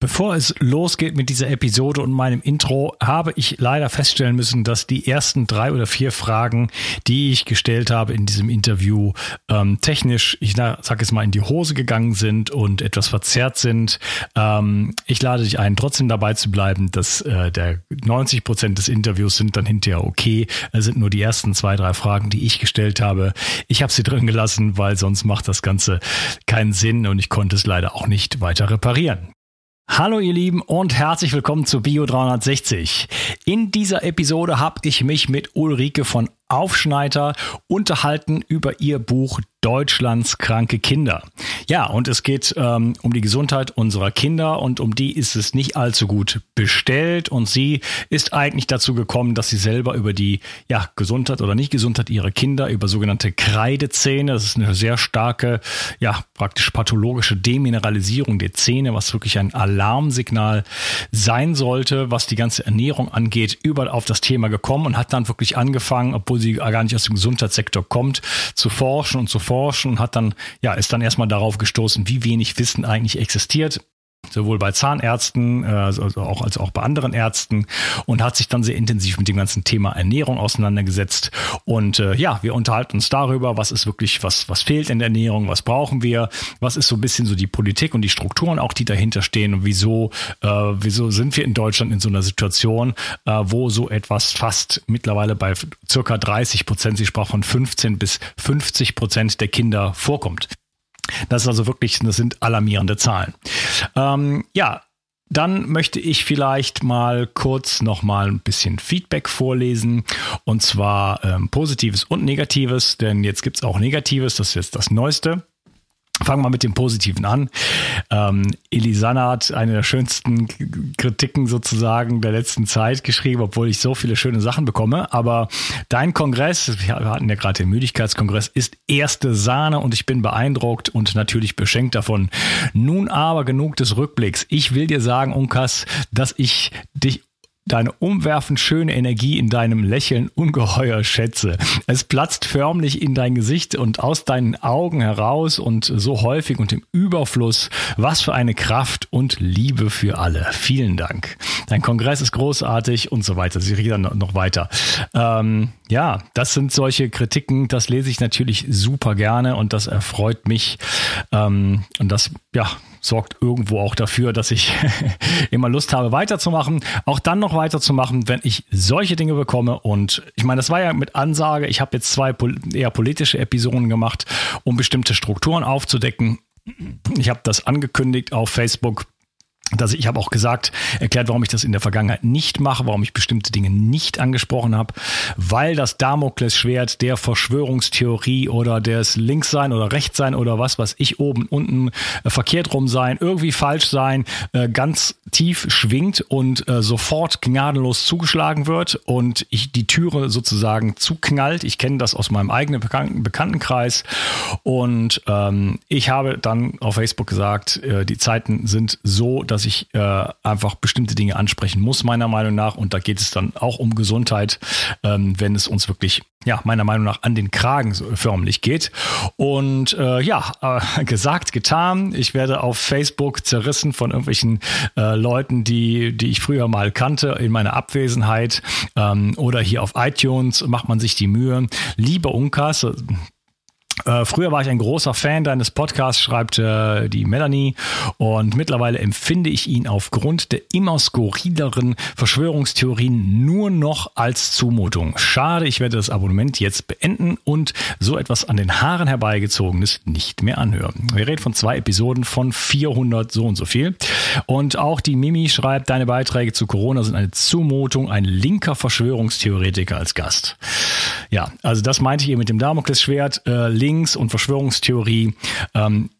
Bevor es losgeht mit dieser Episode und meinem Intro, habe ich leider feststellen müssen, dass die ersten drei oder vier Fragen, die ich gestellt habe in diesem Interview, ähm, technisch, ich sage es mal, in die Hose gegangen sind und etwas verzerrt sind. Ähm, ich lade dich ein, trotzdem dabei zu bleiben, dass äh, der 90 Prozent des Interviews sind dann hinterher okay. Es sind nur die ersten zwei, drei Fragen, die ich gestellt habe. Ich habe sie drin gelassen, weil sonst macht das Ganze keinen Sinn und ich konnte es leider auch nicht weiter reparieren. Hallo ihr Lieben und herzlich willkommen zu Bio 360. In dieser Episode habe ich mich mit Ulrike von Aufschneider unterhalten über ihr Buch Deutschlands kranke Kinder. Ja, und es geht ähm, um die Gesundheit unserer Kinder und um die ist es nicht allzu gut bestellt. Und sie ist eigentlich dazu gekommen, dass sie selber über die ja, Gesundheit oder nicht Gesundheit ihrer Kinder, über sogenannte Kreidezähne, das ist eine sehr starke, ja, praktisch pathologische Demineralisierung der Zähne, was wirklich ein Alarmsignal sein sollte, was die ganze Ernährung angeht, überall auf das Thema gekommen und hat dann wirklich angefangen, obwohl obwohl sie gar nicht aus dem Gesundheitssektor kommt, zu forschen und zu forschen und hat dann, ja, ist dann erstmal darauf gestoßen, wie wenig Wissen eigentlich existiert sowohl bei Zahnärzten äh, also auch als auch bei anderen Ärzten und hat sich dann sehr intensiv mit dem ganzen Thema Ernährung auseinandergesetzt. Und äh, ja wir unterhalten uns darüber was ist wirklich was was fehlt in der Ernährung was brauchen wir was ist so ein bisschen so die Politik und die Strukturen auch die dahinter stehen und wieso äh, wieso sind wir in Deutschland in so einer Situation äh, wo so etwas fast mittlerweile bei circa 30 Prozent sie sprach von 15 bis 50 Prozent der Kinder vorkommt das ist also wirklich, das sind alarmierende Zahlen. Ähm, ja, dann möchte ich vielleicht mal kurz noch mal ein bisschen Feedback vorlesen und zwar ähm, Positives und Negatives, denn jetzt gibt's auch Negatives, das ist jetzt das Neueste. Fangen wir mit dem Positiven an. Ähm, Elisana hat eine der schönsten Kritiken sozusagen der letzten Zeit geschrieben, obwohl ich so viele schöne Sachen bekomme. Aber dein Kongress, wir hatten ja gerade den Müdigkeitskongress, ist erste Sahne und ich bin beeindruckt und natürlich beschenkt davon. Nun aber genug des Rückblicks. Ich will dir sagen, Unkas, dass ich dich deine umwerfend schöne Energie in deinem Lächeln ungeheuer schätze. Es platzt förmlich in dein Gesicht und aus deinen Augen heraus und so häufig und im Überfluss. Was für eine Kraft und Liebe für alle. Vielen Dank. Dein Kongress ist großartig und so weiter. Sie reden dann noch weiter. Ähm, ja, das sind solche Kritiken, das lese ich natürlich super gerne und das erfreut mich. Ähm, und das, ja, sorgt irgendwo auch dafür, dass ich immer Lust habe, weiterzumachen. Auch dann noch weiterzumachen, wenn ich solche Dinge bekomme. Und ich meine, das war ja mit Ansage. Ich habe jetzt zwei eher politische Episoden gemacht, um bestimmte Strukturen aufzudecken. Ich habe das angekündigt auf Facebook dass ich, ich habe auch gesagt, erklärt, warum ich das in der Vergangenheit nicht mache, warum ich bestimmte Dinge nicht angesprochen habe, weil das Damoklesschwert der Verschwörungstheorie oder des Linkssein oder Rechtssein oder was, was ich oben, unten äh, verkehrt rum sein, irgendwie falsch sein, äh, ganz tief schwingt und äh, sofort gnadenlos zugeschlagen wird und ich die Türe sozusagen zuknallt. Ich kenne das aus meinem eigenen Bekannten Bekanntenkreis und ähm, ich habe dann auf Facebook gesagt, äh, die Zeiten sind so, dass dass ich äh, einfach bestimmte Dinge ansprechen muss, meiner Meinung nach. Und da geht es dann auch um Gesundheit, ähm, wenn es uns wirklich, ja, meiner Meinung nach an den Kragen förmlich geht. Und äh, ja, äh, gesagt, getan. Ich werde auf Facebook zerrissen von irgendwelchen äh, Leuten, die, die ich früher mal kannte in meiner Abwesenheit. Ähm, oder hier auf iTunes macht man sich die Mühe. Lieber Unkas, äh, früher war ich ein großer Fan deines Podcasts, schreibt äh, die Melanie. Und mittlerweile empfinde ich ihn aufgrund der immer skurrileren Verschwörungstheorien nur noch als Zumutung. Schade, ich werde das Abonnement jetzt beenden und so etwas an den Haaren herbeigezogenes nicht mehr anhören. Wir reden von zwei Episoden von 400 so und so viel. Und auch die Mimi schreibt, deine Beiträge zu Corona sind eine Zumutung, ein linker Verschwörungstheoretiker als Gast. Ja, also das meinte ich eben mit dem Damoklesschwert. Äh, Links und Verschwörungstheorie. Ähm,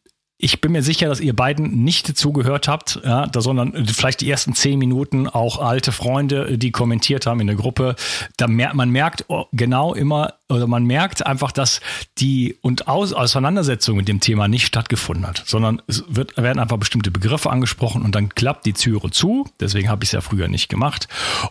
ich bin mir sicher, dass ihr beiden nicht zugehört habt, ja, da, sondern vielleicht die ersten zehn Minuten auch alte Freunde, die kommentiert haben in der Gruppe. Da mer man merkt oh, genau immer, oder man merkt einfach, dass die und Aus Auseinandersetzung mit dem Thema nicht stattgefunden hat, sondern es wird, werden einfach bestimmte Begriffe angesprochen und dann klappt die Türe zu. Deswegen habe ich es ja früher nicht gemacht.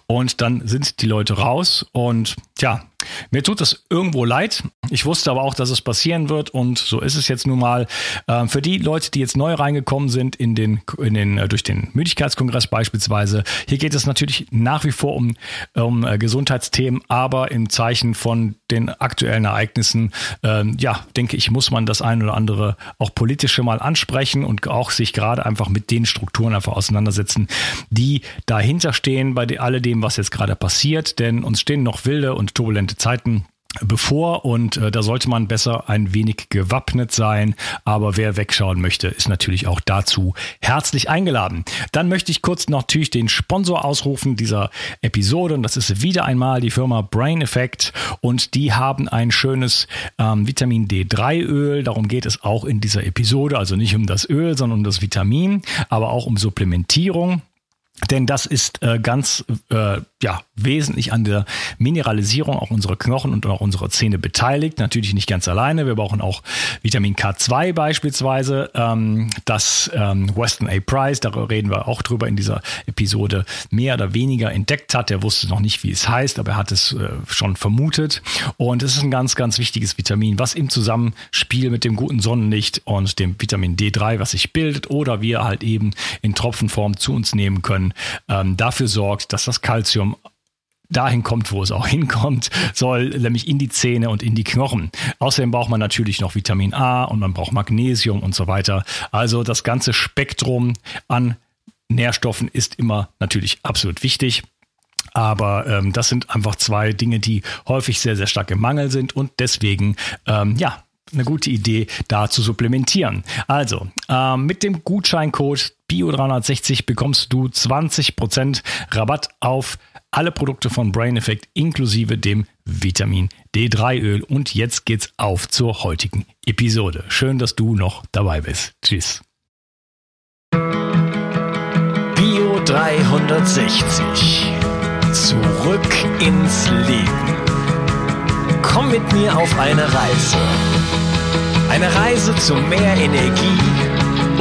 Und dann sind die Leute raus und ja, mir tut das irgendwo leid. Ich wusste aber auch, dass es passieren wird und so ist es jetzt nun mal. Ähm, für die Leute, die jetzt neu reingekommen sind in den, in den, äh, durch den Müdigkeitskongress beispielsweise, hier geht es natürlich nach wie vor um, um äh, Gesundheitsthemen, aber im Zeichen von den aktuellen Ereignissen, ähm, ja, denke ich, muss man das ein oder andere auch politische mal ansprechen und auch sich gerade einfach mit den Strukturen einfach auseinandersetzen, die dahinter stehen bei alledem, was jetzt gerade passiert. Denn uns stehen noch wilde und turbulente Zeiten bevor und äh, da sollte man besser ein wenig gewappnet sein. Aber wer wegschauen möchte, ist natürlich auch dazu herzlich eingeladen. Dann möchte ich kurz natürlich den Sponsor ausrufen dieser Episode und das ist wieder einmal die Firma Brain Effect und die haben ein schönes ähm, Vitamin D3 Öl. Darum geht es auch in dieser Episode. Also nicht um das Öl, sondern um das Vitamin, aber auch um Supplementierung. Denn das ist äh, ganz äh, ja, wesentlich an der Mineralisierung auch unserer Knochen und auch unserer Zähne beteiligt. Natürlich nicht ganz alleine. Wir brauchen auch Vitamin K2 beispielsweise. Ähm, das ähm, Weston A. Price, da reden wir auch drüber in dieser Episode, mehr oder weniger entdeckt hat. Er wusste noch nicht, wie es heißt, aber er hat es äh, schon vermutet. Und es ist ein ganz, ganz wichtiges Vitamin, was im Zusammenspiel mit dem guten Sonnenlicht und dem Vitamin D3, was sich bildet oder wir halt eben in Tropfenform zu uns nehmen können, ähm, dafür sorgt, dass das Kalzium dahin kommt, wo es auch hinkommt, soll nämlich in die Zähne und in die Knochen. Außerdem braucht man natürlich noch Vitamin A und man braucht Magnesium und so weiter. Also das ganze Spektrum an Nährstoffen ist immer natürlich absolut wichtig. Aber ähm, das sind einfach zwei Dinge, die häufig sehr, sehr stark im Mangel sind und deswegen, ähm, ja, eine gute Idee, da zu supplementieren. Also, ähm, mit dem Gutscheincode BIO360 bekommst du 20% Rabatt auf alle Produkte von Brain Effect inklusive dem Vitamin D3 Öl. Und jetzt geht's auf zur heutigen Episode. Schön, dass du noch dabei bist. Tschüss. Bio 360. Zurück ins Leben. Komm mit mir auf eine Reise. Eine Reise zu mehr Energie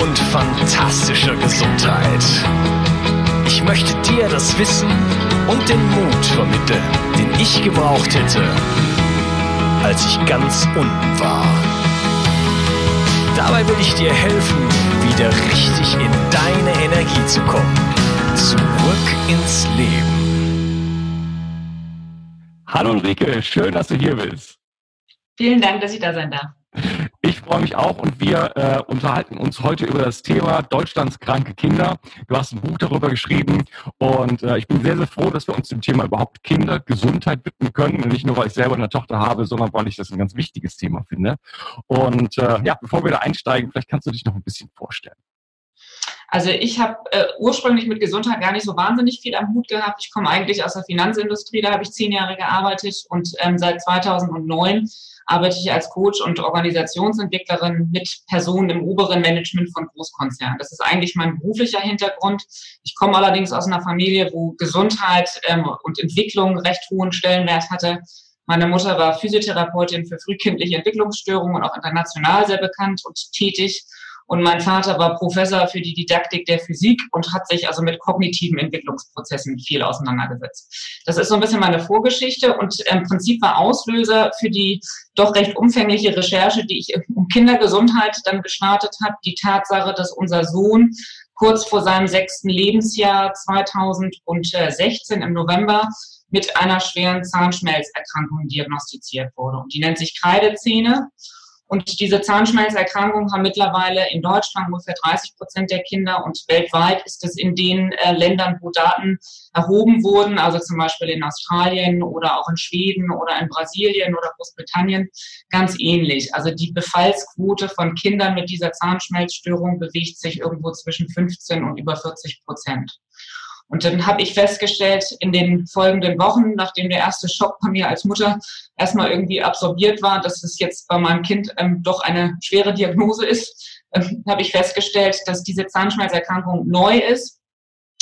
und fantastischer Gesundheit. Ich möchte dir das Wissen und den Mut vermitteln, den ich gebraucht hätte, als ich ganz unten war. Dabei will ich dir helfen, wieder richtig in deine Energie zu kommen. Zurück ins Leben. Hallo Ulrike, schön, dass du hier bist. Vielen Dank, dass ich da sein darf. Ich freue mich auch und wir äh, unterhalten uns heute über das Thema Deutschlands kranke Kinder. Du hast ein Buch darüber geschrieben und äh, ich bin sehr, sehr froh, dass wir uns dem Thema überhaupt Kinder, Gesundheit widmen können. Nicht nur, weil ich selber eine Tochter habe, sondern weil ich das ein ganz wichtiges Thema finde. Und äh, ja, bevor wir da einsteigen, vielleicht kannst du dich noch ein bisschen vorstellen. Also ich habe äh, ursprünglich mit Gesundheit gar nicht so wahnsinnig viel am Hut gehabt. Ich komme eigentlich aus der Finanzindustrie, da habe ich zehn Jahre gearbeitet und ähm, seit 2009 arbeite ich als Coach und Organisationsentwicklerin mit Personen im oberen Management von Großkonzernen. Das ist eigentlich mein beruflicher Hintergrund. Ich komme allerdings aus einer Familie, wo Gesundheit ähm, und Entwicklung recht hohen Stellenwert hatte. Meine Mutter war Physiotherapeutin für frühkindliche Entwicklungsstörungen und auch international sehr bekannt und tätig. Und mein Vater war Professor für die Didaktik der Physik und hat sich also mit kognitiven Entwicklungsprozessen viel auseinandergesetzt. Das ist so ein bisschen meine Vorgeschichte und im Prinzip war Auslöser für die doch recht umfängliche Recherche, die ich um Kindergesundheit dann gestartet habe, die Tatsache, dass unser Sohn kurz vor seinem sechsten Lebensjahr 2016 im November mit einer schweren Zahnschmelzerkrankung diagnostiziert wurde. Und die nennt sich Kreidezähne. Und diese Zahnschmelzerkrankung haben mittlerweile in Deutschland ungefähr 30 Prozent der Kinder und weltweit ist es in den äh, Ländern, wo Daten erhoben wurden, also zum Beispiel in Australien oder auch in Schweden oder in Brasilien oder Großbritannien, ganz ähnlich. Also die Befallsquote von Kindern mit dieser Zahnschmelzstörung bewegt sich irgendwo zwischen 15 und über 40 Prozent. Und dann habe ich festgestellt in den folgenden Wochen, nachdem der erste Schock bei mir als Mutter erstmal irgendwie absorbiert war, dass es jetzt bei meinem Kind ähm, doch eine schwere Diagnose ist, ähm, habe ich festgestellt, dass diese Zahnschmelzerkrankung neu ist,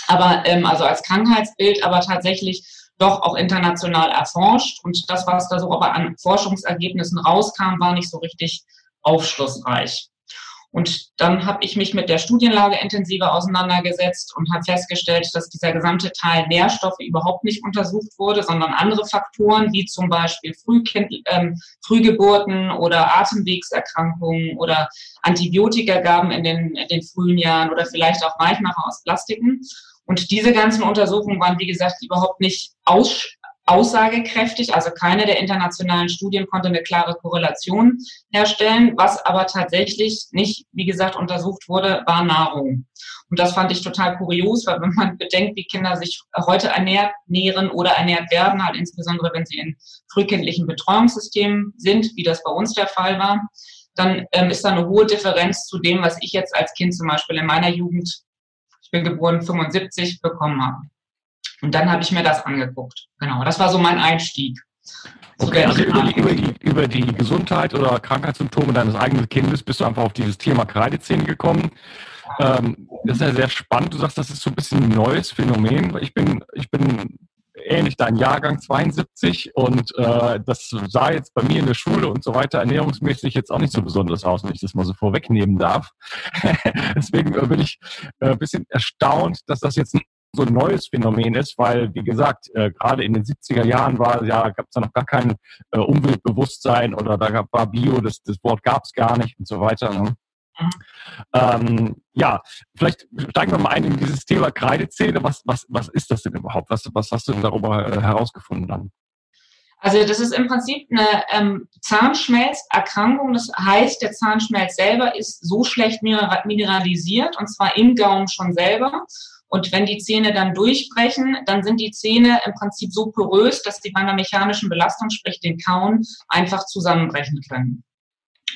aber ähm, also als Krankheitsbild, aber tatsächlich doch auch international erforscht. Und das, was da so aber an Forschungsergebnissen rauskam, war nicht so richtig aufschlussreich. Und dann habe ich mich mit der Studienlage intensiver auseinandergesetzt und habe festgestellt, dass dieser gesamte Teil Nährstoffe überhaupt nicht untersucht wurde, sondern andere Faktoren wie zum Beispiel Frühkind, ähm, Frühgeburten oder Atemwegserkrankungen oder Antibiotikagaben in den, in den frühen Jahren oder vielleicht auch Weichmacher aus Plastiken. Und diese ganzen Untersuchungen waren, wie gesagt, überhaupt nicht aus, aussagekräftig. Also keine der internationalen Studien konnte eine klare Korrelation herstellen. Was aber tatsächlich nicht, wie gesagt, untersucht wurde, war Nahrung. Und das fand ich total kurios, weil wenn man bedenkt, wie Kinder sich heute ernährt, nähren oder ernährt werden, halt insbesondere wenn sie in frühkindlichen Betreuungssystemen sind, wie das bei uns der Fall war, dann ähm, ist da eine hohe Differenz zu dem, was ich jetzt als Kind zum Beispiel in meiner Jugend, ich bin geboren 75, bekommen habe. Und dann habe ich mir das angeguckt. Genau, das war so mein Einstieg. Okay, also über die, über, die, über die Gesundheit oder Krankheitssymptome deines eigenen Kindes bist du einfach auf dieses Thema Kreidezähne gekommen. Ähm, das ist ja sehr spannend. Du sagst, das ist so ein bisschen ein neues Phänomen. Ich bin, ich bin ähnlich dein Jahrgang 72 und äh, das sah jetzt bei mir in der Schule und so weiter ernährungsmäßig jetzt auch nicht so besonders aus, wenn ich das mal so vorwegnehmen darf. Deswegen bin ich äh, ein bisschen erstaunt, dass das jetzt ein so ein neues Phänomen ist, weil, wie gesagt, äh, gerade in den 70er Jahren war ja, gab es da noch gar kein äh, Umweltbewusstsein oder da gab, war Bio, das, das Wort gab es gar nicht und so weiter. Ne? Ähm, ja, vielleicht steigen wir mal ein in dieses Thema Kreidezähne. Was, was, was ist das denn überhaupt? Was, was hast du denn darüber äh, herausgefunden dann? Also das ist im Prinzip eine ähm, Zahnschmelzerkrankung. Das heißt, der Zahnschmelz selber ist so schlecht mineralisiert und zwar im Gaumen schon selber. Und wenn die Zähne dann durchbrechen, dann sind die Zähne im Prinzip so porös, dass sie bei einer mechanischen Belastung, sprich den Kauen, einfach zusammenbrechen können.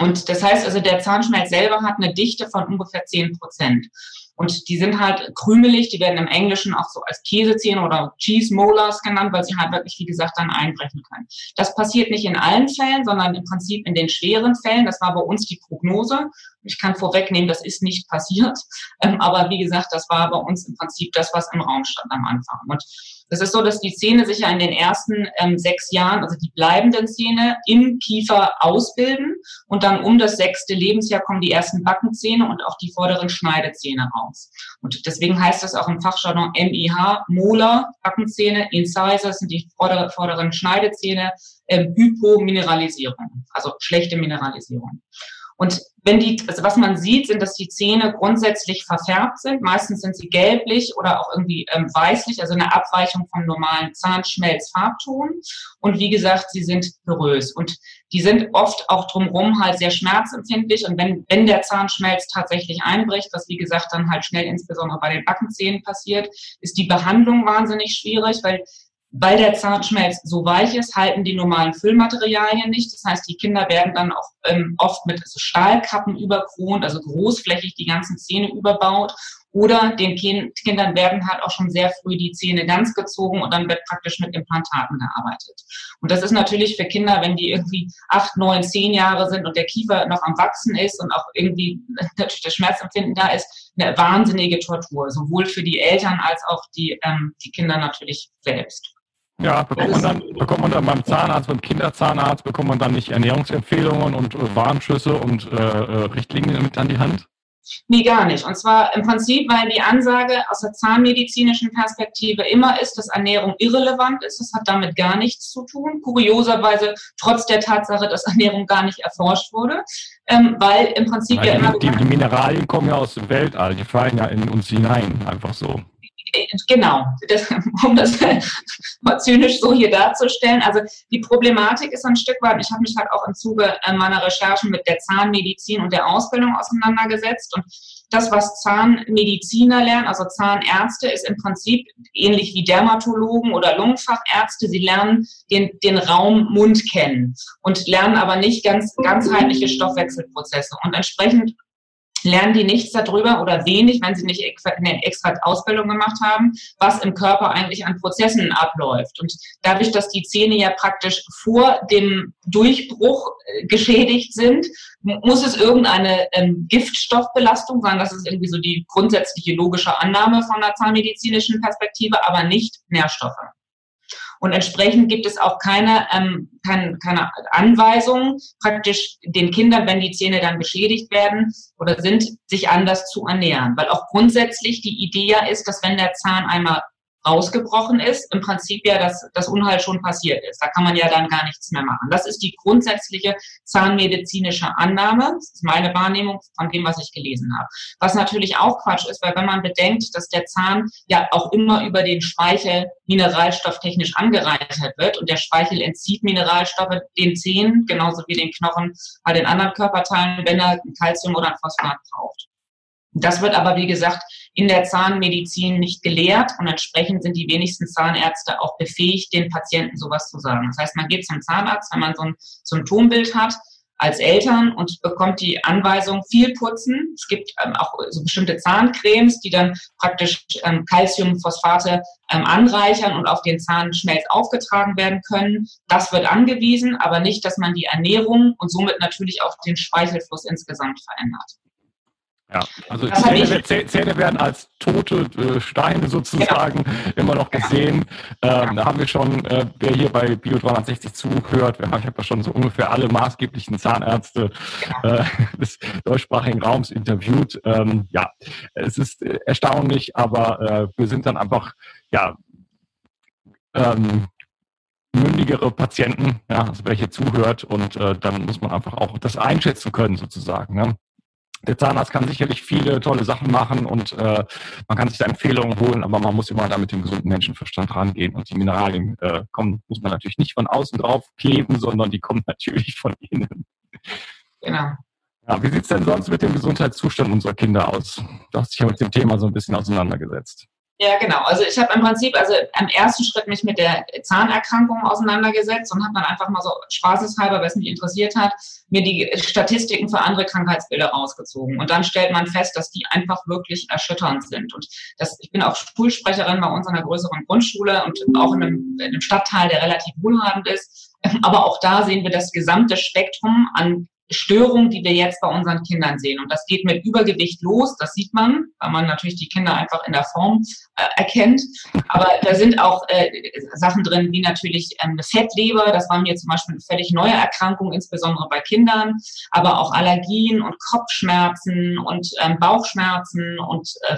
Und das heißt also, der Zahnschmelz selber hat eine Dichte von ungefähr 10 Prozent. Und die sind halt krümelig, die werden im Englischen auch so als Käsezähne oder Cheese Molars genannt, weil sie halt wirklich, wie gesagt, dann einbrechen können. Das passiert nicht in allen Fällen, sondern im Prinzip in den schweren Fällen. Das war bei uns die Prognose. Ich kann vorwegnehmen, das ist nicht passiert. Ähm, aber wie gesagt, das war bei uns im Prinzip das, was im Raum stand am Anfang. Und es ist so, dass die Zähne sich ja in den ersten ähm, sechs Jahren, also die bleibenden Zähne, im Kiefer ausbilden und dann um das sechste Lebensjahr kommen die ersten Backenzähne und auch die vorderen Schneidezähne raus. Und deswegen heißt das auch im Fachjargon MIH, Molar, Backenzähne, Incisors sind die vorderen, vorderen Schneidezähne, ähm, Hypomineralisierung, also schlechte Mineralisierung. Und wenn die, also was man sieht, sind, dass die Zähne grundsätzlich verfärbt sind. Meistens sind sie gelblich oder auch irgendwie ähm, weißlich, also eine Abweichung vom normalen Zahnschmelzfarbton. Und wie gesagt, sie sind porös. Und die sind oft auch drumherum halt sehr schmerzempfindlich. Und wenn, wenn der Zahnschmelz tatsächlich einbricht, was wie gesagt dann halt schnell insbesondere bei den Backenzähnen passiert, ist die Behandlung wahnsinnig schwierig, weil weil der Zahnschmelz so weich ist, halten die normalen Füllmaterialien nicht. Das heißt, die Kinder werden dann auch ähm, oft mit Stahlkappen überkront, also großflächig die ganzen Zähne überbaut. Oder den kind Kindern werden halt auch schon sehr früh die Zähne ganz gezogen und dann wird praktisch mit Implantaten gearbeitet. Und das ist natürlich für Kinder, wenn die irgendwie acht, neun, zehn Jahre sind und der Kiefer noch am Wachsen ist und auch irgendwie natürlich das Schmerzempfinden da ist, eine wahnsinnige Tortur, sowohl für die Eltern als auch die, ähm, die Kinder natürlich selbst. Ja, bekommt man dann, bekommt man dann beim Zahnarzt, beim Kinderzahnarzt, bekommt man dann nicht Ernährungsempfehlungen und äh, Warnschüsse und äh, äh, Richtlinien mit an die Hand? Nee, gar nicht. Und zwar im Prinzip, weil die Ansage aus der zahnmedizinischen Perspektive immer ist, dass Ernährung irrelevant ist. Das hat damit gar nichts zu tun. Kurioserweise trotz der Tatsache, dass Ernährung gar nicht erforscht wurde. Ähm, weil im Prinzip Nein, ja immer. Die, die Mineralien kommen ja aus dem Weltall, die fallen ja in uns hinein, einfach so. Genau, das, um das mal zynisch so hier darzustellen. Also die Problematik ist ein Stück weit, ich habe mich halt auch im Zuge äh, meiner Recherchen mit der Zahnmedizin und der Ausbildung auseinandergesetzt. Und das, was Zahnmediziner lernen, also Zahnärzte, ist im Prinzip ähnlich wie Dermatologen oder Lungenfachärzte. Sie lernen den, den Raum Mund kennen und lernen aber nicht ganz ganzheitliche Stoffwechselprozesse. Und entsprechend lernen die nichts darüber oder wenig, wenn sie nicht eine extra Ausbildung gemacht haben, was im Körper eigentlich an Prozessen abläuft. Und dadurch, dass die Zähne ja praktisch vor dem Durchbruch äh, geschädigt sind, muss es irgendeine ähm, Giftstoffbelastung sein. Das ist irgendwie so die grundsätzliche logische Annahme von der zahnmedizinischen Perspektive, aber nicht Nährstoffe. Und entsprechend gibt es auch keine, ähm, keine, keine Anweisung, praktisch den Kindern, wenn die Zähne dann beschädigt werden oder sind, sich anders zu ernähren. Weil auch grundsätzlich die Idee ja ist, dass wenn der Zahn einmal ausgebrochen ist, im Prinzip ja das, das Unheil schon passiert ist. Da kann man ja dann gar nichts mehr machen. Das ist die grundsätzliche zahnmedizinische Annahme. Das ist meine Wahrnehmung von dem, was ich gelesen habe. Was natürlich auch Quatsch ist, weil wenn man bedenkt, dass der Zahn ja auch immer über den Speichel mineralstofftechnisch angereichert wird und der Speichel entzieht Mineralstoffe den Zähnen, genauso wie den Knochen bei den anderen Körperteilen, wenn er Kalzium oder ein Phosphat braucht. Das wird aber, wie gesagt, in der Zahnmedizin nicht gelehrt und entsprechend sind die wenigsten Zahnärzte auch befähigt, den Patienten sowas zu sagen. Das heißt, man geht zum Zahnarzt, wenn man so ein Symptombild hat, als Eltern und bekommt die Anweisung, viel putzen. Es gibt ähm, auch so bestimmte Zahncremes, die dann praktisch ähm, Calciumphosphate ähm, anreichern und auf den Zahnschmelz aufgetragen werden können. Das wird angewiesen, aber nicht, dass man die Ernährung und somit natürlich auch den Speichelfluss insgesamt verändert. Ja, also Zähne, Zähne, werden als tote äh, Steine sozusagen ja. immer noch gesehen. Ähm, da haben wir schon, äh, wer hier bei Bio 360 zuhört, wir haben, ich habe ja schon so ungefähr alle maßgeblichen Zahnärzte äh, des deutschsprachigen Raums interviewt. Ähm, ja, es ist äh, erstaunlich, aber äh, wir sind dann einfach, ja, ähm, mündigere Patienten, ja, also wer hier zuhört und äh, dann muss man einfach auch das einschätzen können sozusagen. Ne? Der Zahnarzt kann sicherlich viele tolle Sachen machen und äh, man kann sich da Empfehlungen holen, aber man muss immer da mit dem gesunden Menschenverstand rangehen. Und die Mineralien äh, kommen, muss man natürlich nicht von außen drauf kleben, sondern die kommen natürlich von innen. Genau. Ja, wie sieht's denn sonst mit dem Gesundheitszustand unserer Kinder aus? Du hast dich ja mit dem Thema so ein bisschen auseinandergesetzt. Ja, genau. Also ich habe im Prinzip, also am ersten Schritt mich mit der Zahnerkrankung auseinandergesetzt und habe dann einfach mal so spaßeshalber, was mich interessiert hat, mir die Statistiken für andere Krankheitsbilder rausgezogen. Und dann stellt man fest, dass die einfach wirklich erschütternd sind. Und das, ich bin auch Schulsprecherin bei uns an einer größeren Grundschule und auch in einem, in einem Stadtteil, der relativ wohlhabend ist. Aber auch da sehen wir das gesamte Spektrum an Störung, die wir jetzt bei unseren Kindern sehen. Und das geht mit Übergewicht los, das sieht man, weil man natürlich die Kinder einfach in der Form äh, erkennt. Aber da sind auch äh, Sachen drin, wie natürlich ähm, eine Fettleber, das war mir zum Beispiel eine völlig neue Erkrankung, insbesondere bei Kindern, aber auch Allergien und Kopfschmerzen und ähm, Bauchschmerzen und äh,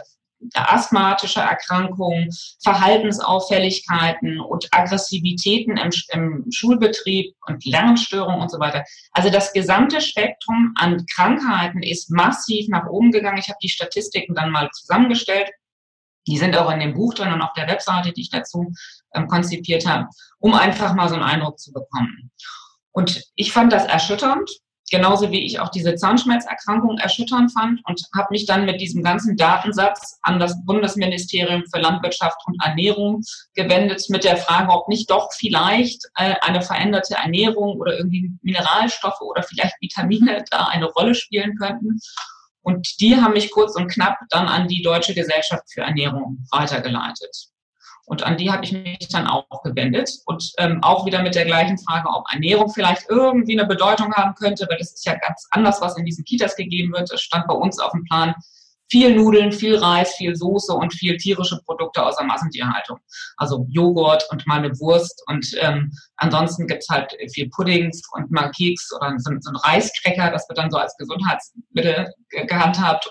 asthmatische Erkrankungen, Verhaltensauffälligkeiten und Aggressivitäten im, im, Schulbetrieb und Lernstörungen und so weiter. Also das gesamte Spektrum an Krankheiten ist massiv nach oben gegangen. Ich habe die Statistiken dann mal zusammengestellt. Die sind auch in dem Buch drin und auf der Webseite, die ich dazu ähm, konzipiert habe, um einfach mal so einen Eindruck zu bekommen. Und ich fand das erschütternd, genauso wie ich auch diese Zahnschmelzerkrankung erschütternd fand und habe mich dann mit diesem ganzen Datensatz an das Bundesministerium für Landwirtschaft und Ernährung gewendet mit der Frage, ob nicht doch vielleicht äh, eine veränderte Ernährung oder irgendwie Mineralstoffe oder vielleicht Vitamine da eine Rolle spielen könnten. Und die haben mich kurz und knapp dann an die Deutsche Gesellschaft für Ernährung weitergeleitet. Und an die habe ich mich dann auch gewendet und ähm, auch wieder mit der gleichen Frage, ob Ernährung vielleicht irgendwie eine Bedeutung haben könnte, weil das ist ja ganz anders, was in diesen Kitas gegeben wird. Das stand bei uns auf dem Plan, viel Nudeln, viel Reis, viel Soße und viel tierische Produkte außer Massentierhaltung. Also Joghurt und mal eine Wurst und ähm, ansonsten gibt's halt viel Puddings und mal Keks oder so, so ein Reiskräcker, das wird dann so als Gesundheitsmittel gehandhabt.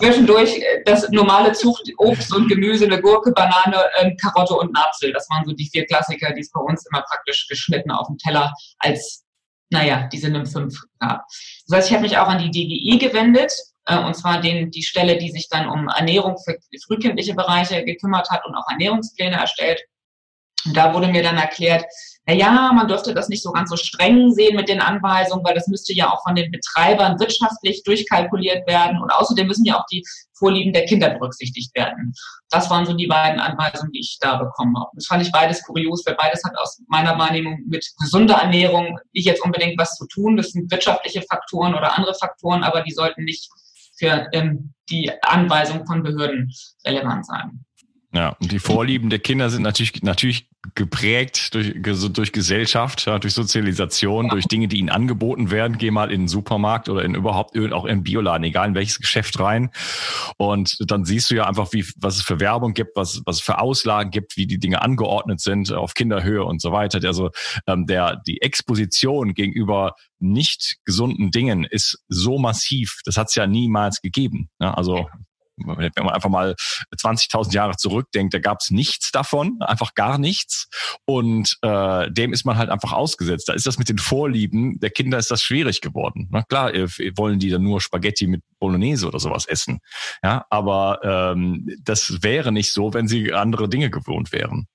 zwischendurch äh, das normale Zucht, Obst und Gemüse, eine Gurke, Banane, ähm, Karotte und Napsel. Das waren so die vier Klassiker, die es bei uns immer praktisch geschnitten auf dem Teller als naja, diese NIM 5 gab. Das heißt, ich habe mich auch an die DGI gewendet äh, und zwar den, die Stelle, die sich dann um Ernährung für frühkindliche Bereiche gekümmert hat und auch Ernährungspläne erstellt. Und da wurde mir dann erklärt, na ja, man dürfte das nicht so ganz so streng sehen mit den Anweisungen, weil das müsste ja auch von den Betreibern wirtschaftlich durchkalkuliert werden und außerdem müssen ja auch die Vorlieben der Kinder berücksichtigt werden. Das waren so die beiden Anweisungen, die ich da bekommen habe. Das fand ich beides kurios, weil beides hat aus meiner Wahrnehmung mit gesunder Ernährung nicht jetzt unbedingt was zu tun. Das sind wirtschaftliche Faktoren oder andere Faktoren, aber die sollten nicht für ähm, die Anweisung von Behörden relevant sein. Ja, und die Vorlieben der Kinder sind natürlich, natürlich geprägt durch, durch Gesellschaft, durch Sozialisation, ja. durch Dinge, die ihnen angeboten werden. Geh mal in den Supermarkt oder in überhaupt auch in Bioladen, egal in welches Geschäft rein. Und dann siehst du ja einfach, wie, was es für Werbung gibt, was, was es für Auslagen gibt, wie die Dinge angeordnet sind auf Kinderhöhe und so weiter. Also ähm, der, die Exposition gegenüber nicht gesunden Dingen ist so massiv, das hat es ja niemals gegeben. Ja, also wenn man einfach mal 20.000 Jahre zurückdenkt, da gab es nichts davon, einfach gar nichts. Und äh, dem ist man halt einfach ausgesetzt. Da ist das mit den Vorlieben der Kinder ist das schwierig geworden. Na klar, wollen die dann nur Spaghetti mit Bolognese oder sowas essen. Ja, aber ähm, das wäre nicht so, wenn sie andere Dinge gewohnt wären.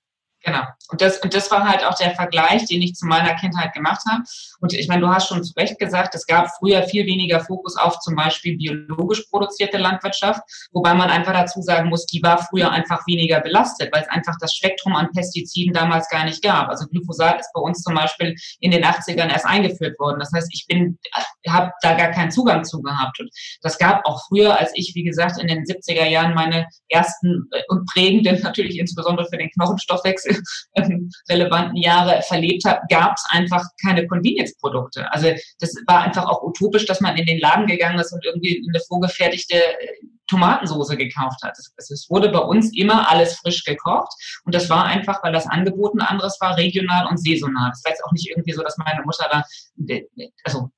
Genau. Und das, und das war halt auch der Vergleich, den ich zu meiner Kindheit gemacht habe. Und ich meine, du hast schon zu Recht gesagt, es gab früher viel weniger Fokus auf zum Beispiel biologisch produzierte Landwirtschaft, wobei man einfach dazu sagen muss, die war früher einfach weniger belastet, weil es einfach das Spektrum an Pestiziden damals gar nicht gab. Also Glyphosat ist bei uns zum Beispiel in den 80ern erst eingeführt worden. Das heißt, ich bin, habe da gar keinen Zugang zu gehabt. Und das gab auch früher, als ich, wie gesagt, in den 70er Jahren meine ersten äh, und prägenden, natürlich insbesondere für den Knochenstoffwechsel, relevanten Jahre verlebt habe, gab es einfach keine Convenience-Produkte. Also das war einfach auch utopisch, dass man in den Laden gegangen ist und irgendwie eine vorgefertigte äh, Tomatensoße gekauft hat. Es wurde bei uns immer alles frisch gekocht und das war einfach, weil das Angebot ein anderes war, regional und saisonal. Das war jetzt auch nicht irgendwie so, dass meine Mutter da, also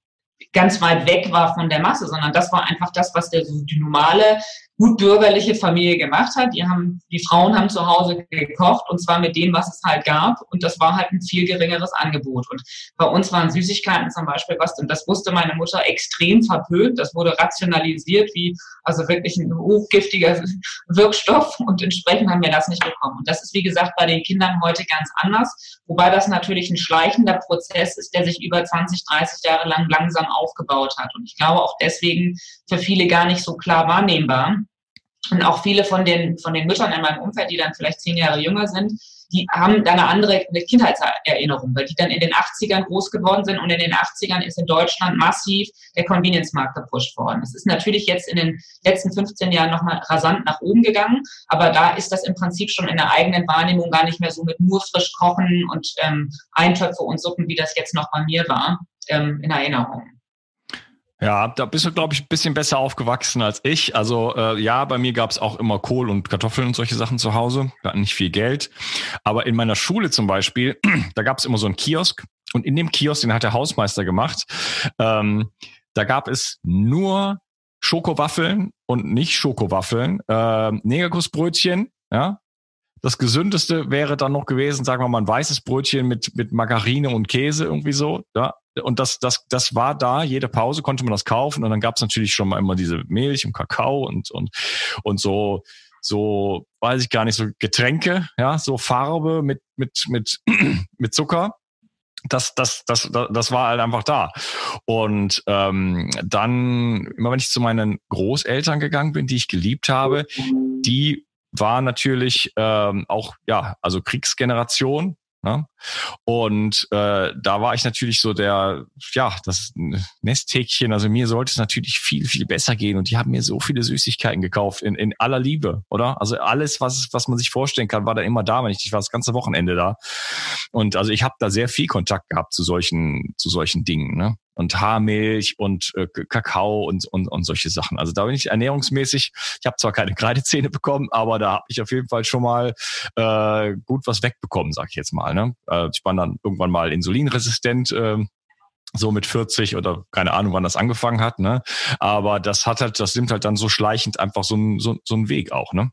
ganz weit weg war von der Masse, sondern das war einfach das, was der, so die normale gut bürgerliche Familie gemacht hat. Die haben, die Frauen haben zu Hause gekocht und zwar mit dem, was es halt gab. Und das war halt ein viel geringeres Angebot. Und bei uns waren Süßigkeiten zum Beispiel was, und das wusste meine Mutter extrem verpönt. Das wurde rationalisiert wie, also wirklich ein hochgiftiger Wirkstoff und entsprechend haben wir das nicht bekommen. Und das ist, wie gesagt, bei den Kindern heute ganz anders. Wobei das natürlich ein schleichender Prozess ist, der sich über 20, 30 Jahre lang langsam aufgebaut hat. Und ich glaube auch deswegen für viele gar nicht so klar wahrnehmbar. Und auch viele von den, von den Müttern in meinem Umfeld, die dann vielleicht zehn Jahre jünger sind, die haben dann eine andere Kindheitserinnerung, weil die dann in den 80ern groß geworden sind und in den 80ern ist in Deutschland massiv der Convenience-Markt gepusht worden. Es ist natürlich jetzt in den letzten 15 Jahren nochmal rasant nach oben gegangen, aber da ist das im Prinzip schon in der eigenen Wahrnehmung gar nicht mehr so mit nur frisch kochen und ähm, Eintöpfe und Suppen, wie das jetzt noch bei mir war, ähm, in Erinnerung. Ja, da bist du, glaube ich, ein bisschen besser aufgewachsen als ich. Also äh, ja, bei mir gab es auch immer Kohl und Kartoffeln und solche Sachen zu Hause. Wir hatten nicht viel Geld. Aber in meiner Schule zum Beispiel, da gab es immer so einen Kiosk. Und in dem Kiosk, den hat der Hausmeister gemacht, ähm, da gab es nur Schokowaffeln und nicht Schokowaffeln, äh, Negerkussbrötchen, ja, das gesündeste wäre dann noch gewesen, sagen wir mal, ein weißes Brötchen mit, mit Margarine und Käse irgendwie so. Ja. Und das, das, das war da, jede Pause konnte man das kaufen. Und dann gab es natürlich schon mal immer diese Milch und Kakao und, und, und so, so, weiß ich gar nicht, so Getränke, ja, so Farbe mit, mit, mit, mit Zucker das, das, das, das war halt einfach da. Und ähm, dann, immer wenn ich zu meinen Großeltern gegangen bin, die ich geliebt habe, die war natürlich ähm, auch, ja, also Kriegsgeneration. Ne? Und äh, da war ich natürlich so der, ja, das Nesthäkchen. Also mir sollte es natürlich viel, viel besser gehen. Und die haben mir so viele Süßigkeiten gekauft, in, in aller Liebe, oder? Also alles, was, was man sich vorstellen kann, war da immer da, wenn ich, ich war das ganze Wochenende da. Und also ich habe da sehr viel Kontakt gehabt zu solchen, zu solchen Dingen. Ne? Und Haarmilch und äh, Kakao und, und, und solche Sachen. Also da bin ich ernährungsmäßig, ich habe zwar keine Kreidezähne bekommen, aber da habe ich auf jeden Fall schon mal äh, gut was wegbekommen, sag ich jetzt mal. Ne? Äh, ich war dann irgendwann mal insulinresistent. Äh, so mit 40 oder keine Ahnung, wann das angefangen hat, ne? Aber das hat halt, das nimmt halt dann so schleichend einfach so ein, so, so ein Weg auch, ne?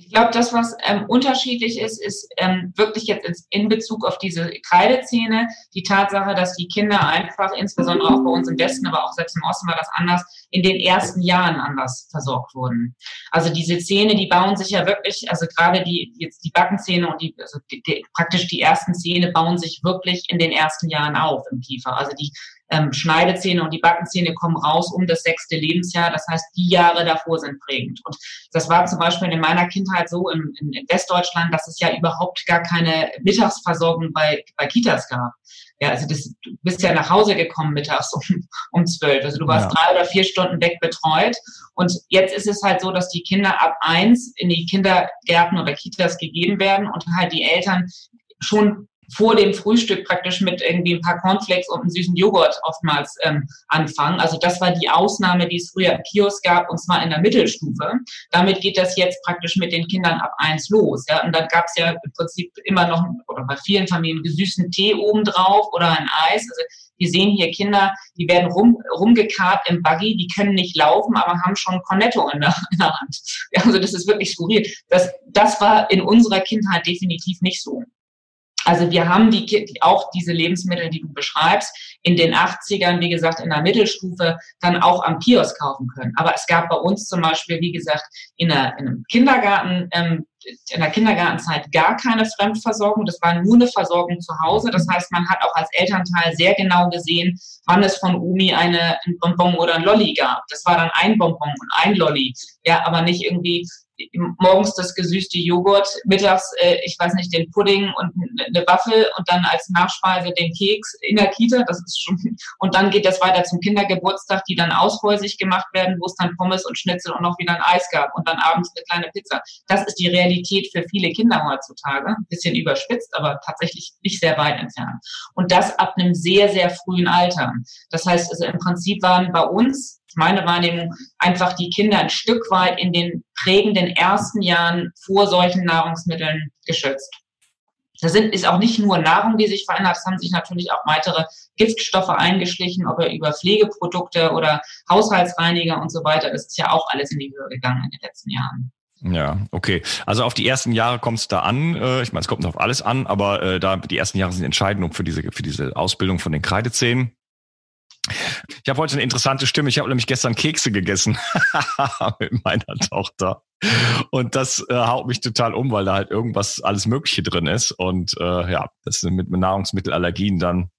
Ich glaube, das, was ähm, unterschiedlich ist, ist ähm, wirklich jetzt in Bezug auf diese Kreidezähne die Tatsache, dass die Kinder einfach, insbesondere auch bei uns im Westen, aber auch selbst im Osten war das anders, in den ersten Jahren anders versorgt wurden. Also diese Zähne, die bauen sich ja wirklich, also gerade die jetzt die Backenzähne und die, also die, die, praktisch die ersten Zähne bauen sich wirklich in den ersten Jahren auf im Kiefer. Also die ähm, Schneidezähne und die Backenzähne kommen raus um das sechste Lebensjahr. Das heißt, die Jahre davor sind prägend. Und das war zum Beispiel in meiner Kindheit so in, in, in Westdeutschland, dass es ja überhaupt gar keine Mittagsversorgung bei, bei Kitas gab. Ja, also das, du bist ja nach Hause gekommen mittags um, um zwölf. Also du warst ja. drei oder vier Stunden weg betreut. Und jetzt ist es halt so, dass die Kinder ab eins in die Kindergärten oder Kitas gegeben werden und halt die Eltern schon vor dem Frühstück praktisch mit irgendwie ein paar Cornflakes und einem süßen Joghurt oftmals ähm, anfangen. Also das war die Ausnahme, die es früher im Kiosk gab, und zwar in der Mittelstufe. Damit geht das jetzt praktisch mit den Kindern ab eins los. Ja? Und dann gab es ja im Prinzip immer noch, oder bei vielen Familien, gesüßten Tee obendrauf oder ein Eis. Also wir sehen hier Kinder, die werden rum, rumgekarrt im Buggy, die können nicht laufen, aber haben schon Cornetto in der, in der Hand. Also das ist wirklich skurril. Das, das war in unserer Kindheit definitiv nicht so. Also wir haben die, auch diese Lebensmittel, die du beschreibst, in den 80ern, wie gesagt, in der Mittelstufe dann auch am Kiosk kaufen können. Aber es gab bei uns zum Beispiel, wie gesagt, in, der, in einem Kindergarten, ähm, in der Kindergartenzeit gar keine Fremdversorgung. Das war nur eine Versorgung zu Hause. Das heißt, man hat auch als Elternteil sehr genau gesehen, wann es von Umi eine, ein Bonbon oder ein Lolli gab. Das war dann ein Bonbon und ein Lolli. Ja, aber nicht irgendwie morgens das gesüßte Joghurt, mittags, äh, ich weiß nicht, den Pudding und eine Waffel und dann als Nachspeise den Keks in der Kita. Das ist schon, und dann geht das weiter zum Kindergeburtstag, die dann aushäusig gemacht werden, wo es dann Pommes und Schnitzel und noch wieder ein Eis gab und dann abends eine kleine Pizza. Das ist die Realität für viele Kinder heutzutage. Bisschen überspitzt, aber tatsächlich nicht sehr weit entfernt. Und das ab einem sehr, sehr frühen Alter. Das heißt, also im Prinzip waren bei uns meine Wahrnehmung, einfach die Kinder ein Stück weit in den prägenden ersten Jahren vor solchen Nahrungsmitteln geschützt. Das sind, ist auch nicht nur Nahrung, die sich verändert, es haben sich natürlich auch weitere Giftstoffe eingeschlichen, ob er über Pflegeprodukte oder Haushaltsreiniger und so weiter. Das ist ja auch alles in die Höhe gegangen in den letzten Jahren. Ja, okay. Also auf die ersten Jahre kommt es da an. Äh, ich meine, es kommt noch auf alles an, aber äh, da die ersten Jahre sind entscheidend für diese für diese Ausbildung von den Kreidezähnen. Ich habe heute eine interessante Stimme. Ich habe nämlich gestern Kekse gegessen mit meiner Tochter. Und das äh, haut mich total um, weil da halt irgendwas alles Mögliche drin ist. Und äh, ja, das ist mit Nahrungsmittelallergien dann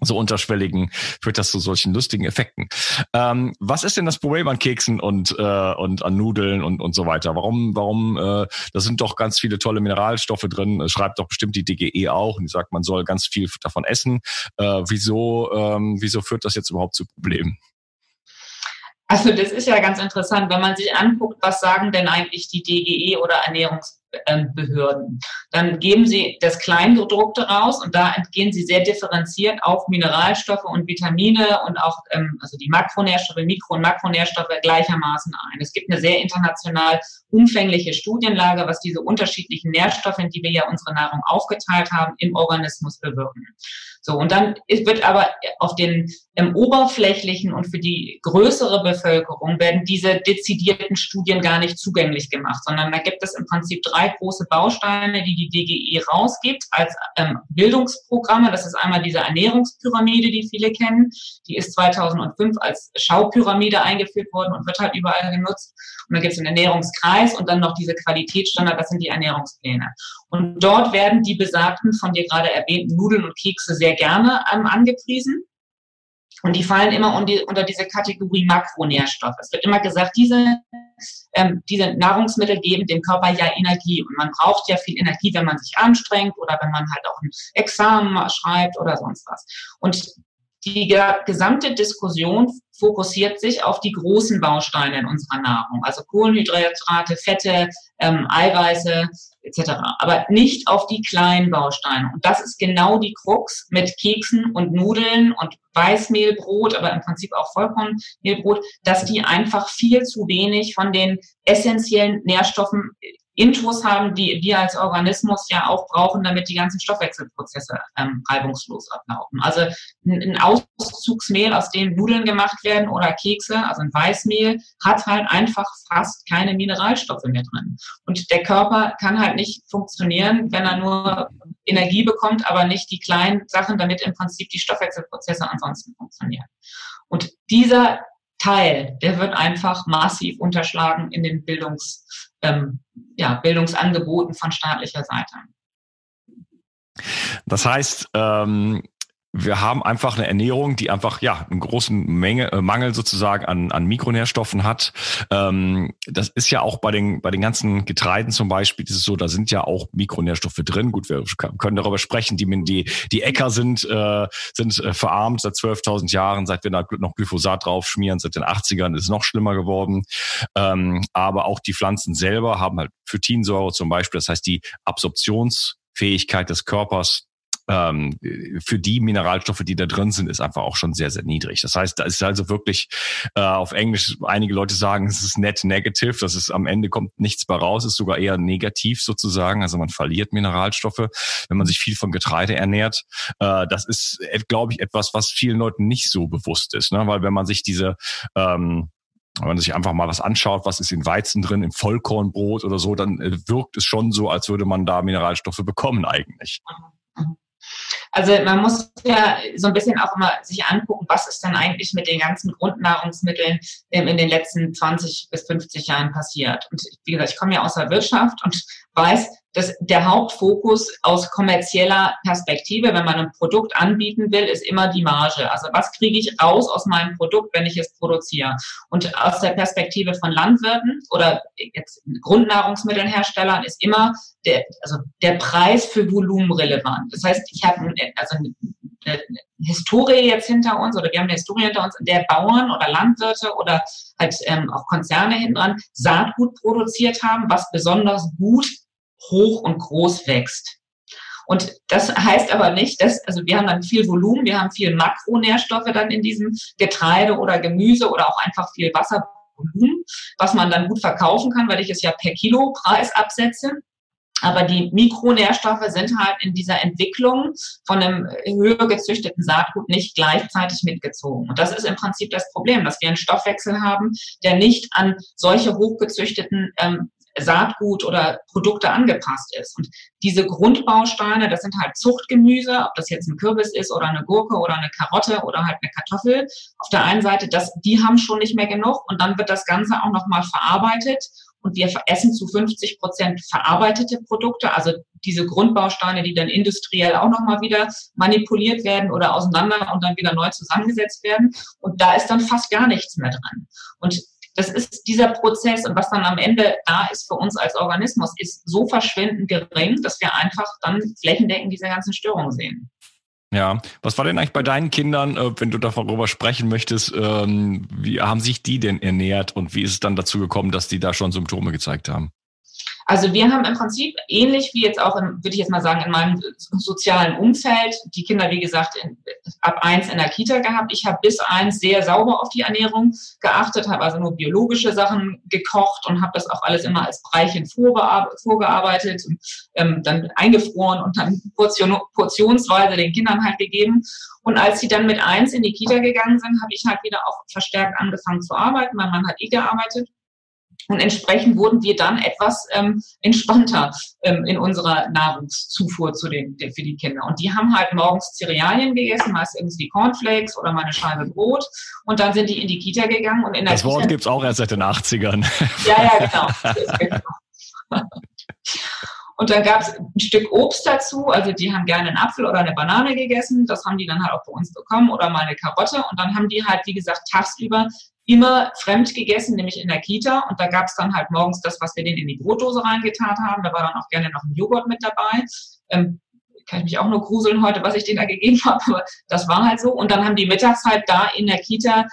so unterschwelligen, führt das zu solchen lustigen Effekten. Ähm, was ist denn das Problem an Keksen und, äh, und an Nudeln und, und so weiter? Warum, warum, äh, da sind doch ganz viele tolle Mineralstoffe drin, schreibt doch bestimmt die DGE auch und die sagt, man soll ganz viel davon essen. Äh, wieso, ähm, wieso führt das jetzt überhaupt zu Problemen? Also das ist ja ganz interessant, wenn man sich anguckt, was sagen denn eigentlich die DGE oder Ernährungs Behörden. Dann geben sie das Kleingedruckte raus und da gehen sie sehr differenziert auf Mineralstoffe und Vitamine und auch ähm, also die Makronährstoffe, Mikro- und Makronährstoffe gleichermaßen ein. Es gibt eine sehr international umfängliche Studienlage, was diese unterschiedlichen Nährstoffe, in die wir ja unsere Nahrung aufgeteilt haben, im Organismus bewirken. So, und dann wird aber auf den im oberflächlichen und für die größere Bevölkerung werden diese dezidierten Studien gar nicht zugänglich gemacht, sondern da gibt es im Prinzip drei große Bausteine, die die DGE rausgibt als ähm, Bildungsprogramme. Das ist einmal diese Ernährungspyramide, die viele kennen. Die ist 2005 als Schaupyramide eingeführt worden und wird halt überall genutzt. Und dann gibt es einen Ernährungskreis und dann noch diese Qualitätsstandard, das sind die Ernährungspläne. Und dort werden die besagten, von dir gerade erwähnten Nudeln und Kekse sehr gerne ähm, angepriesen. Und die fallen immer unter diese Kategorie Makronährstoffe. Es wird immer gesagt, diese, ähm, diese Nahrungsmittel geben dem Körper ja Energie. Und man braucht ja viel Energie, wenn man sich anstrengt oder wenn man halt auch ein Examen schreibt oder sonst was. Und die gesamte Diskussion fokussiert sich auf die großen Bausteine in unserer Nahrung, also Kohlenhydrate, Fette, ähm, Eiweiße etc., aber nicht auf die kleinen Bausteine. Und das ist genau die Krux mit Keksen und Nudeln und Weißmehlbrot, aber im Prinzip auch Vollkornmehlbrot, dass die einfach viel zu wenig von den essentiellen Nährstoffen Intus haben, die wir als Organismus ja auch brauchen, damit die ganzen Stoffwechselprozesse ähm, reibungslos ablaufen. Also ein Auszugsmehl, aus dem Nudeln gemacht werden oder Kekse, also ein Weißmehl, hat halt einfach fast keine Mineralstoffe mehr drin. Und der Körper kann halt nicht funktionieren, wenn er nur Energie bekommt, aber nicht die kleinen Sachen, damit im Prinzip die Stoffwechselprozesse ansonsten funktionieren. Und dieser Teil, der wird einfach massiv unterschlagen in den Bildungs, ähm, ja, Bildungsangeboten von staatlicher Seite. Das heißt, ähm, wir haben einfach eine Ernährung, die einfach ja einen großen Menge äh, Mangel sozusagen an, an Mikronährstoffen hat. Ähm, das ist ja auch bei den bei den ganzen Getreiden zum Beispiel ist es so, da sind ja auch Mikronährstoffe drin. Gut, wir können darüber sprechen. Die die die Äcker sind äh, sind äh, verarmt seit 12.000 Jahren, seit wir da noch Glyphosat drauf schmieren, seit den 80ern ist es noch schlimmer geworden. Ähm, aber auch die Pflanzen selber haben halt Phytinsäure zum Beispiel. Das heißt, die Absorptionsfähigkeit des Körpers ähm, für die Mineralstoffe, die da drin sind, ist einfach auch schon sehr, sehr niedrig. Das heißt, da ist also wirklich äh, auf Englisch, einige Leute sagen, es ist net negative, das ist am Ende kommt nichts bei raus, ist sogar eher negativ sozusagen. Also man verliert Mineralstoffe, wenn man sich viel von Getreide ernährt. Äh, das ist, äh, glaube ich, etwas, was vielen Leuten nicht so bewusst ist, ne? weil wenn man sich diese ähm, wenn man sich einfach mal was anschaut, was ist in Weizen drin, im Vollkornbrot oder so, dann äh, wirkt es schon so, als würde man da Mineralstoffe bekommen eigentlich. Mhm. Also man muss ja so ein bisschen auch immer sich angucken, was ist dann eigentlich mit den ganzen Grundnahrungsmitteln in den letzten 20 bis 50 Jahren passiert. Und wie gesagt, ich komme ja aus der Wirtschaft und weiß, dass der Hauptfokus aus kommerzieller Perspektive, wenn man ein Produkt anbieten will, ist immer die Marge. Also was kriege ich raus aus meinem Produkt, wenn ich es produziere? Und aus der Perspektive von Landwirten oder jetzt Grundnahrungsmittelherstellern ist immer der, also der Preis für Volumen relevant. Das heißt, ich habe also eine Historie jetzt hinter uns oder wir haben eine Historie hinter uns, in der Bauern oder Landwirte oder halt ähm, auch Konzerne hinten dran Saatgut produziert haben, was besonders gut hoch und groß wächst. Und das heißt aber nicht, dass, also wir haben dann viel Volumen, wir haben viel Makronährstoffe dann in diesem Getreide oder Gemüse oder auch einfach viel Wasservolumen, was man dann gut verkaufen kann, weil ich es ja per Kilopreis absetze. Aber die Mikronährstoffe sind halt in dieser Entwicklung von einem höher gezüchteten Saatgut nicht gleichzeitig mitgezogen. Und das ist im Prinzip das Problem, dass wir einen Stoffwechsel haben, der nicht an solche hochgezüchteten ähm, Saatgut oder Produkte angepasst ist. Und diese Grundbausteine, das sind halt Zuchtgemüse, ob das jetzt ein Kürbis ist oder eine Gurke oder eine Karotte oder halt eine Kartoffel. Auf der einen Seite, das, die haben schon nicht mehr genug und dann wird das Ganze auch nochmal verarbeitet und wir essen zu 50 Prozent verarbeitete Produkte, also diese Grundbausteine, die dann industriell auch nochmal wieder manipuliert werden oder auseinander und dann wieder neu zusammengesetzt werden. Und da ist dann fast gar nichts mehr dran. Und das ist dieser Prozess und was dann am Ende da ist für uns als Organismus, ist so verschwindend gering, dass wir einfach dann flächendeckend diese ganzen Störungen sehen. Ja, was war denn eigentlich bei deinen Kindern, äh, wenn du darüber sprechen möchtest, ähm, wie haben sich die denn ernährt und wie ist es dann dazu gekommen, dass die da schon Symptome gezeigt haben? Also wir haben im Prinzip ähnlich wie jetzt auch, in, würde ich jetzt mal sagen, in meinem sozialen Umfeld, die Kinder, wie gesagt, in, ab eins in der Kita gehabt. Ich habe bis eins sehr sauber auf die Ernährung geachtet, habe also nur biologische Sachen gekocht und habe das auch alles immer als Breichen vorgearbeitet und ähm, dann eingefroren und dann portion, portionsweise den Kindern halt gegeben. Und als sie dann mit eins in die Kita gegangen sind, habe ich halt wieder auch verstärkt angefangen zu arbeiten. Mein Mann hat eh gearbeitet. Und entsprechend wurden wir dann etwas ähm, entspannter ähm, in unserer Nahrungszufuhr zu den, für die Kinder. Und die haben halt morgens Cerealien gegessen, meist irgendwie Cornflakes oder mal eine Scheibe Brot. Und dann sind die in die Kita gegangen. Und in der das Wort gibt es auch erst seit den 80ern. Ja, ja, genau. Und dann gab es ein Stück Obst dazu. Also die haben gerne einen Apfel oder eine Banane gegessen. Das haben die dann halt auch bei uns bekommen oder mal eine Karotte. Und dann haben die halt, wie gesagt, tagsüber immer fremd gegessen, nämlich in der Kita. Und da gab es dann halt morgens das, was wir denen in die Brotdose reingetan haben. Da war dann auch gerne noch ein Joghurt mit dabei. Ähm, kann ich mich auch nur gruseln heute, was ich denen da gegeben habe, aber das war halt so. Und dann haben die mittags halt da in der Kita,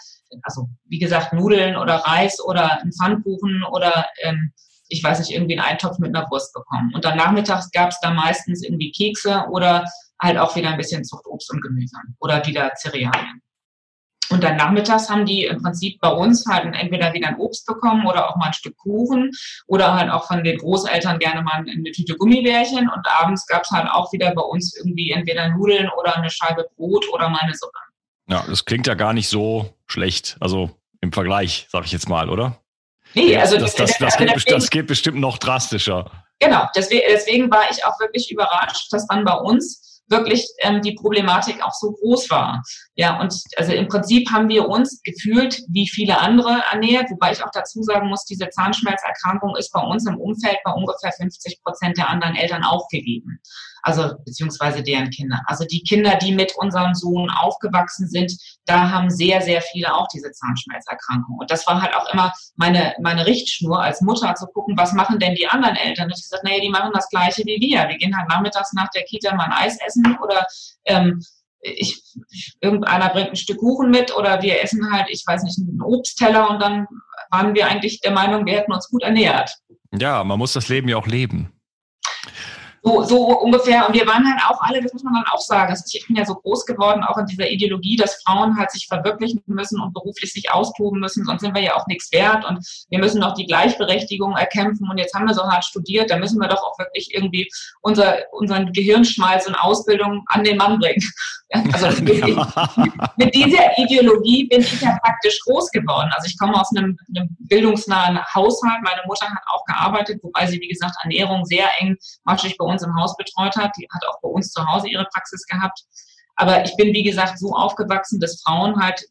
also wie gesagt, Nudeln oder Reis oder einen Pfannkuchen oder ähm, ich weiß nicht, irgendwie einen Eintopf mit einer Wurst bekommen. Und dann nachmittags gab es da meistens irgendwie Kekse oder halt auch wieder ein bisschen Zuchtobst und Gemüse oder wieder Cerealien. Und dann nachmittags haben die im Prinzip bei uns halt entweder wieder ein Obst bekommen oder auch mal ein Stück Kuchen oder halt auch von den Großeltern gerne mal eine Tüte Gummibärchen. Und abends gab es halt auch wieder bei uns irgendwie entweder Nudeln oder eine Scheibe Brot oder mal eine Suppe. Ja, das klingt ja gar nicht so schlecht. Also im Vergleich, sag ich jetzt mal, oder? Nee, also das, das, das, geht, das geht bestimmt noch drastischer. Genau, deswegen war ich auch wirklich überrascht, dass dann bei uns wirklich ähm, die Problematik auch so groß war. Ja, und also im Prinzip haben wir uns gefühlt wie viele andere ernährt, wobei ich auch dazu sagen muss, diese Zahnschmelzerkrankung ist bei uns im Umfeld bei ungefähr 50 Prozent der anderen Eltern aufgegeben also beziehungsweise deren Kinder. Also die Kinder, die mit unserem Sohn aufgewachsen sind, da haben sehr, sehr viele auch diese Zahnschmelzerkrankung. Und das war halt auch immer meine, meine Richtschnur als Mutter zu gucken, was machen denn die anderen Eltern? Und ich gesagt, naja, die machen das Gleiche wie wir. Wir gehen halt nachmittags nach der Kita mal ein Eis essen oder ähm, ich, irgendeiner bringt ein Stück Kuchen mit oder wir essen halt, ich weiß nicht, einen Obstteller und dann waren wir eigentlich der Meinung, wir hätten uns gut ernährt. Ja, man muss das Leben ja auch leben. So, so ungefähr. Und wir waren halt auch alle, das muss man dann auch sagen, ich bin ja so groß geworden, auch in dieser Ideologie, dass Frauen halt sich verwirklichen müssen und beruflich sich austoben müssen, sonst sind wir ja auch nichts wert und wir müssen noch die Gleichberechtigung erkämpfen. Und jetzt haben wir so hart studiert, da müssen wir doch auch wirklich irgendwie unser, unseren Gehirnschmalz und Ausbildung an den Mann bringen. Also mit, dieser Ideologie bin ich ja praktisch groß geworden. Also ich komme aus einem, einem bildungsnahen Haushalt. Meine Mutter hat auch gearbeitet, wobei sie, wie gesagt, Ernährung sehr eng matschig bei uns im Haus betreut hat. Die hat auch bei uns zu Hause ihre Praxis gehabt. Aber ich bin, wie gesagt, so aufgewachsen, dass Frauen halt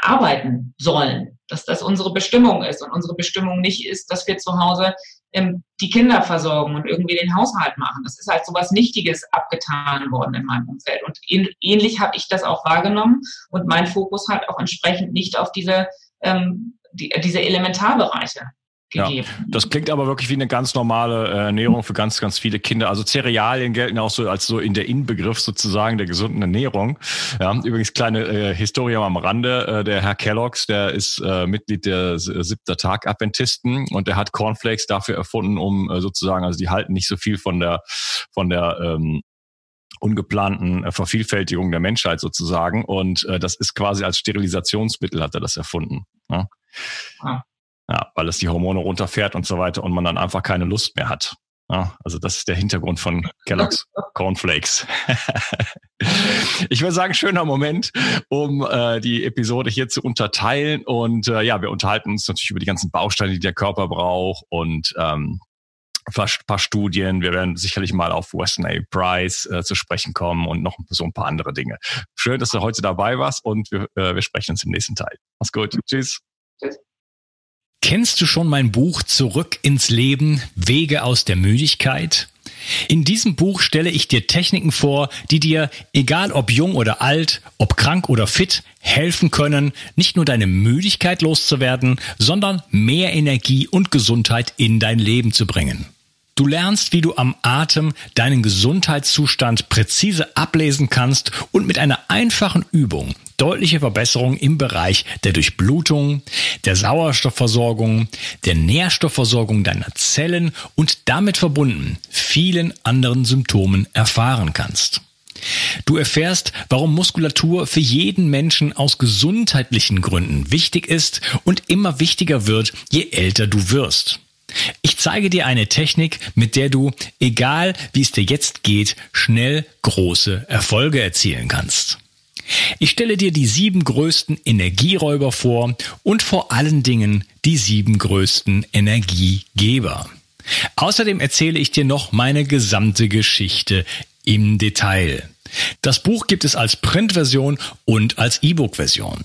arbeiten sollen, dass das unsere Bestimmung ist und unsere Bestimmung nicht ist, dass wir zu Hause ähm, die Kinder versorgen und irgendwie den Haushalt machen. Das ist halt so was Nichtiges abgetan worden in meinem Umfeld. Und ähnlich habe ich das auch wahrgenommen und mein Fokus halt auch entsprechend nicht auf diese, ähm, die, diese Elementarbereiche gegeben. Ja, das klingt aber wirklich wie eine ganz normale äh, Ernährung für ganz, ganz viele Kinder. Also Cerealien gelten auch so als so in der Inbegriff sozusagen der gesunden Ernährung. Ja, übrigens kleine äh, Historie am Rande. Äh, der Herr Kellogg's, der ist äh, Mitglied der siebter Tag Adventisten und der hat Cornflakes dafür erfunden, um äh, sozusagen, also die halten nicht so viel von der, von der, ähm, ungeplanten äh, Vervielfältigung der Menschheit sozusagen. Und äh, das ist quasi als Sterilisationsmittel hat er das erfunden. Ja. Ah. Ja, weil es die Hormone runterfährt und so weiter und man dann einfach keine Lust mehr hat. Ja, also das ist der Hintergrund von Kellogg's Cornflakes. ich würde sagen, schöner Moment, um äh, die Episode hier zu unterteilen. Und äh, ja, wir unterhalten uns natürlich über die ganzen Bausteine, die der Körper braucht und ähm, ein paar Studien. Wir werden sicherlich mal auf Weston A. Price äh, zu sprechen kommen und noch so ein paar andere Dinge. Schön, dass du heute dabei warst und wir, äh, wir sprechen uns im nächsten Teil. Mach's gut. Tschüss. Tschüss. Kennst du schon mein Buch Zurück ins Leben, Wege aus der Müdigkeit? In diesem Buch stelle ich dir Techniken vor, die dir, egal ob jung oder alt, ob krank oder fit, helfen können, nicht nur deine Müdigkeit loszuwerden, sondern mehr Energie und Gesundheit in dein Leben zu bringen. Du lernst, wie du am Atem deinen Gesundheitszustand präzise ablesen kannst und mit einer einfachen Übung deutliche Verbesserungen im Bereich der Durchblutung, der Sauerstoffversorgung, der Nährstoffversorgung deiner Zellen und damit verbunden vielen anderen Symptomen erfahren kannst. Du erfährst, warum Muskulatur für jeden Menschen aus gesundheitlichen Gründen wichtig ist und immer wichtiger wird, je älter du wirst. Ich zeige dir eine Technik, mit der du, egal wie es dir jetzt geht, schnell große Erfolge erzielen kannst. Ich stelle dir die sieben größten Energieräuber vor und vor allen Dingen die sieben größten Energiegeber. Außerdem erzähle ich dir noch meine gesamte Geschichte im Detail. Das Buch gibt es als Printversion und als E-Book-Version.